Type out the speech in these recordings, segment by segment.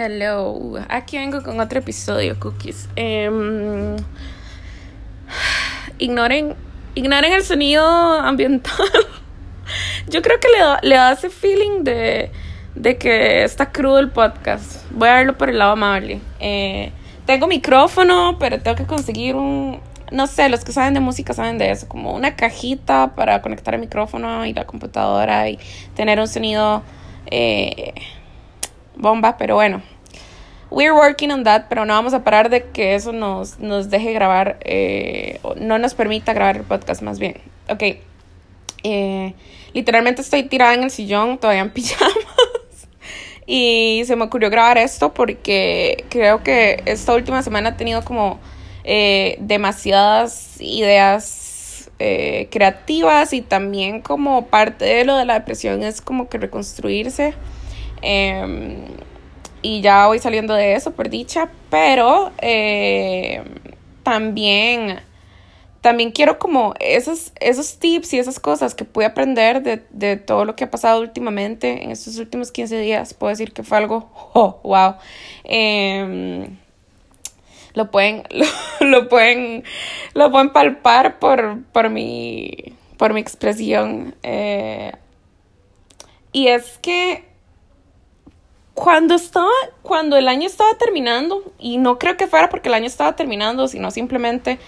Hello, aquí vengo con otro episodio, Cookies. Em, ignoren, ignoren el sonido ambiental. Yo creo que le le da ese feeling de, de, que está crudo el podcast. Voy a verlo por el lado amable. Eh, tengo micrófono, pero tengo que conseguir un, no sé, los que saben de música saben de eso, como una cajita para conectar el micrófono y la computadora y tener un sonido eh, bomba, pero bueno. We're working on that, pero no vamos a parar de que eso nos, nos deje grabar, eh, no nos permita grabar el podcast más bien. Ok. Eh, literalmente estoy tirada en el sillón, todavía en pijamas. y se me ocurrió grabar esto porque creo que esta última semana he tenido como eh, demasiadas ideas eh, creativas y también como parte de lo de la depresión es como que reconstruirse. Em, y ya voy saliendo de eso, por dicha, pero eh, también, también quiero como esos, esos tips y esas cosas que pude aprender de, de, todo lo que ha pasado últimamente en estos últimos 15 días. Puedo decir que fue algo, oh, wow. Eh, lo pueden, lo, pueden, lo pueden palpar por, por, mi, por mi expresión. Eh, y es que cuando estaba, cuando el año estaba terminando, y no creo que fuera porque el año estaba terminando, sino simplemente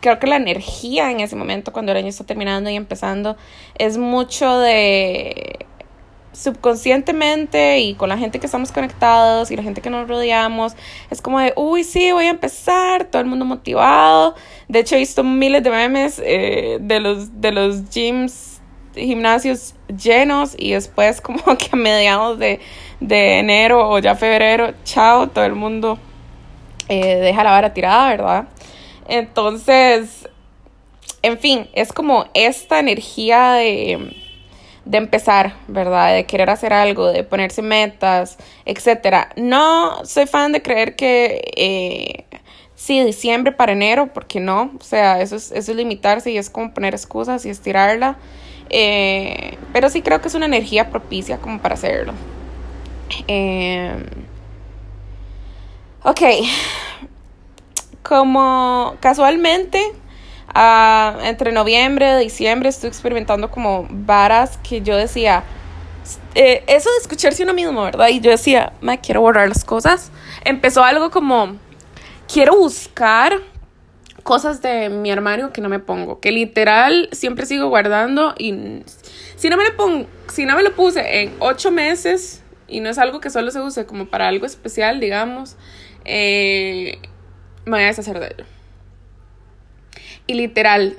creo que la energía en ese momento, cuando el año está terminando y empezando, es mucho de subconscientemente y con la gente que estamos conectados y la gente que nos rodeamos, es como de, uy, sí, voy a empezar, todo el mundo motivado. De hecho, he visto miles de memes eh, de, los, de los gyms, gimnasios llenos y después como que a mediados de, de enero o ya febrero, chao, todo el mundo eh, deja la vara tirada, ¿verdad? Entonces, en fin, es como esta energía de de empezar, ¿verdad? De querer hacer algo, de ponerse metas, etcétera. No soy fan de creer que eh, sí, diciembre para enero, porque no, o sea, eso es, eso es limitarse y es como poner excusas y estirarla. Eh, pero sí creo que es una energía propicia como para hacerlo. Eh, ok, como casualmente entre noviembre y diciembre estoy experimentando como varas que yo decía, eh, eso de escucharse uno mismo, ¿verdad? Y yo decía, me quiero borrar las cosas. Empezó algo como, quiero buscar cosas de mi armario que no me pongo, que literal siempre sigo guardando y si no me si no me lo puse en ocho meses y no es algo que solo se use como para algo especial, digamos, eh, me voy a deshacer de ello. Y literal,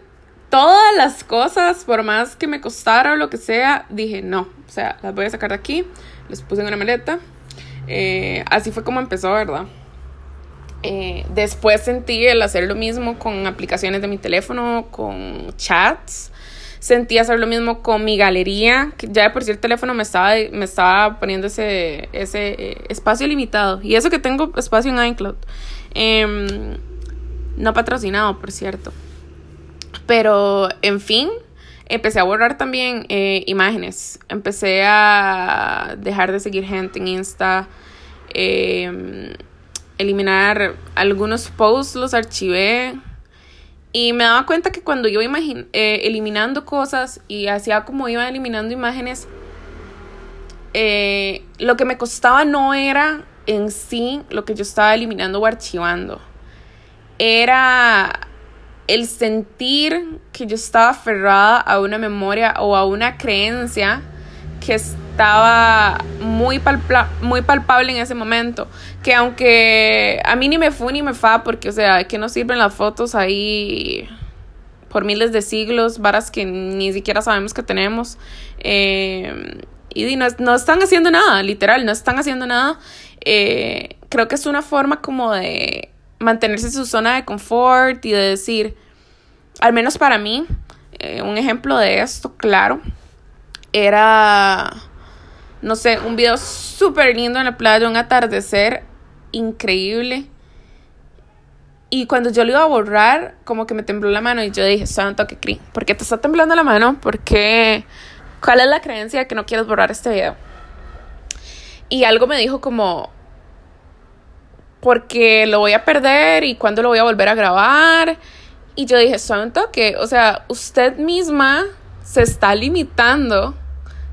todas las cosas, por más que me costara o lo que sea, dije no. O sea, las voy a sacar de aquí, les puse en una maleta. Eh, así fue como empezó, ¿verdad? Eh, después sentí el hacer lo mismo con aplicaciones de mi teléfono, con chats. Sentí hacer lo mismo con mi galería, que ya de por sí el teléfono me estaba, me estaba poniendo ese, ese eh, espacio limitado. Y eso que tengo espacio en iCloud. Em, no patrocinado, por cierto. Pero, en fin, empecé a borrar también eh, imágenes. Empecé a dejar de seguir gente en Insta. Em, eliminar algunos posts, los archivé. Y me daba cuenta que cuando yo iba eh, eliminando cosas y hacía como iba eliminando imágenes, eh, lo que me costaba no era en sí lo que yo estaba eliminando o archivando. Era el sentir que yo estaba aferrada a una memoria o a una creencia que estaba muy, muy palpable en ese momento. Que aunque a mí ni me fue ni me fa, porque, o sea, que no sirven las fotos ahí por miles de siglos, varas que ni siquiera sabemos que tenemos. Eh, y no, no, están haciendo nada, literal, no están haciendo nada. Eh, creo que es una forma como de mantenerse en su zona de confort y de decir, al menos para mí, eh, un ejemplo de esto, claro, era, no sé, un video súper lindo en la playa, un atardecer increíble. Y cuando yo lo iba a borrar, como que me tembló la mano y yo dije, santo que cri, ¿por qué te está temblando la mano? ¿Por qué? ¿Cuál es la creencia de que no quieres borrar este video? Y algo me dijo como, porque lo voy a perder y cuándo lo voy a volver a grabar. Y yo dije, suave un toque, o sea, usted misma se está limitando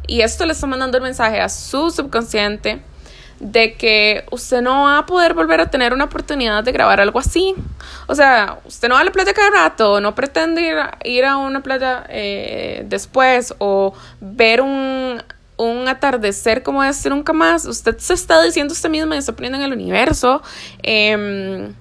y esto le está mandando el mensaje a su subconsciente de que usted no va a poder volver a tener una oportunidad de grabar algo así. O sea, usted no va a la playa cada rato, no pretende ir a, una playa eh, después o ver un, un atardecer como este nunca más. Usted se está diciendo usted misma y está poniendo en el universo em,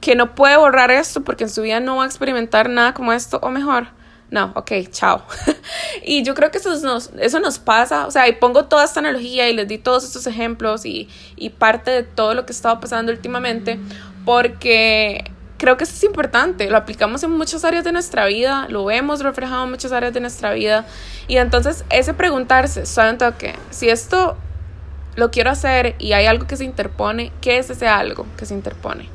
que no puede borrar esto porque en su vida no va a experimentar nada como esto o mejor no, ok, chao. y yo creo que eso nos, eso nos pasa, o sea, y pongo toda esta analogía y les di todos estos ejemplos y, y parte de todo lo que estaba pasando últimamente, porque creo que eso es importante, lo aplicamos en muchas áreas de nuestra vida, lo vemos reflejado en muchas áreas de nuestra vida, y entonces ese preguntarse, ¿saben que Si esto lo quiero hacer y hay algo que se interpone, ¿qué es ese algo que se interpone?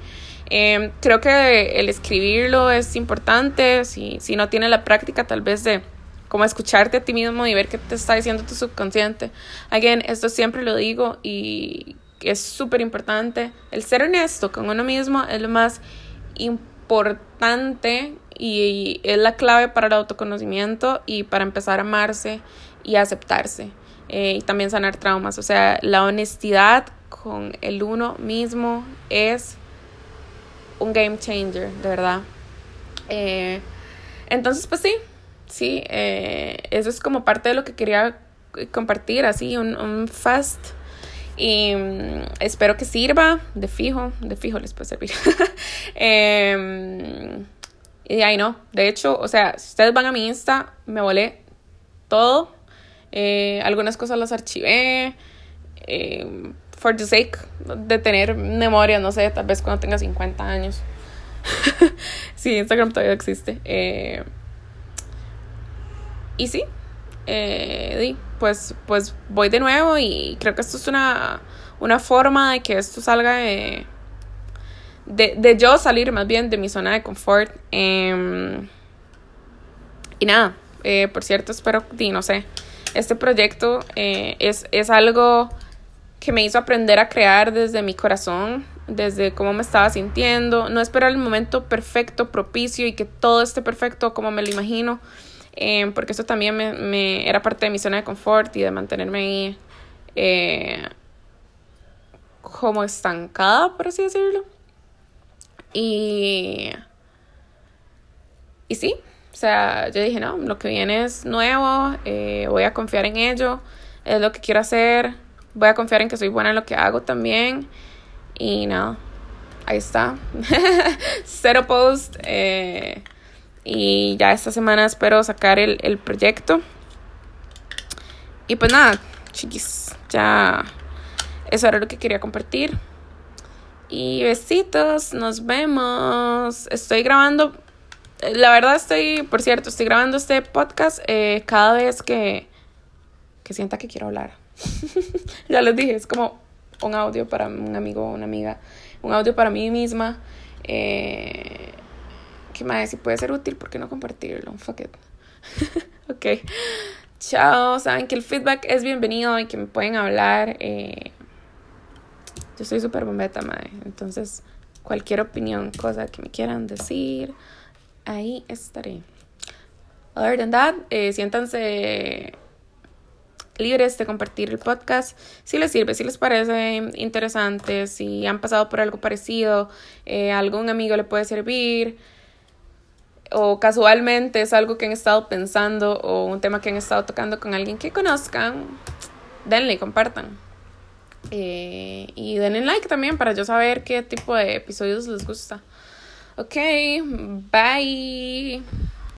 Em, creo que el escribirlo es importante, si, si no tiene la práctica tal vez de como escucharte a ti mismo y ver qué te está diciendo tu subconsciente. Again, esto siempre lo digo y es súper importante. El ser honesto con uno mismo es lo más importante y es la clave para el autoconocimiento y para empezar a amarse y aceptarse eh, y también sanar traumas. O sea, la honestidad con el uno mismo es un game changer, de verdad. Eh, entonces, pues sí, sí, eh, eso es como parte de lo que quería compartir, así, un, un fast. Y mm, espero que sirva, de fijo, de fijo les puede servir. Em, y ahí no, de hecho, o sea, si ustedes van a mi Insta, me volé todo. Eh, algunas cosas las archivé for the sake de tener memoria, no sé, tal vez cuando tenga 50 años. sí, Instagram todavía existe. Eh, y sí, eh, pues, pues voy de nuevo y creo que esto es una, una forma de que esto salga de, de, yo salir más bien de mi zona de confort. Em, y nada, eh, por cierto, espero, no sé, este proyecto es, es algo que me hizo aprender a crear desde mi corazón, desde cómo me estaba sintiendo, no esperar el momento perfecto, propicio y que todo esté perfecto como me lo imagino, eh, porque eso también me, era parte de mi zona de confort y de mantenerme ahí eh, como estancada, por así decirlo. Y, y sí, o sea, yo dije, no, lo que viene es nuevo, eh, voy a confiar en ello, es lo que quiero hacer voy a confiar en que soy buena en lo que hago también. Y nada, ahí está. Cero post. Eh, y ya esta semana espero sacar el, el proyecto. Y pues nada, chiquis, ya eso era lo que quería compartir. Y besitos, nos vemos. Estoy grabando, la verdad estoy, por cierto, estoy grabando este podcast eh, cada vez que, que sienta que quiero hablar. ya les dije, es como un audio para un amigo o una amiga, un audio para mí misma. Eh, ¿Qué más? Si puede ser útil, ¿por qué no compartirlo? Fuck it. ok. Chao. Saben que el feedback es bienvenido y que me pueden hablar. Eh, yo soy súper bombeta, madre. Entonces, cualquier opinión, cosa que me quieran decir, ahí estaré. Other than that, eh, siéntanse libres de compartir el podcast si les sirve, si les parece interesante, si han pasado por algo parecido, eh, algún amigo le puede servir o casualmente es algo que han estado pensando o un tema que han estado tocando con alguien que conozcan, denle, compartan. Eh, y denle like también para yo saber qué tipo de episodios les gusta. Ok, bye.